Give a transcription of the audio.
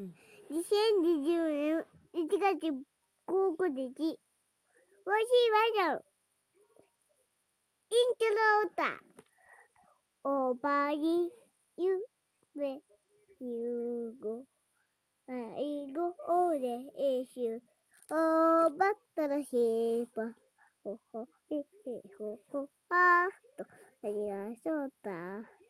2020年1月9日、わしわのイントロ歌、おばりゆめゆうご、あいごおれえしゅ、おばったらしば、ほほへへほほ。ぱーっと、ありがとう。だ。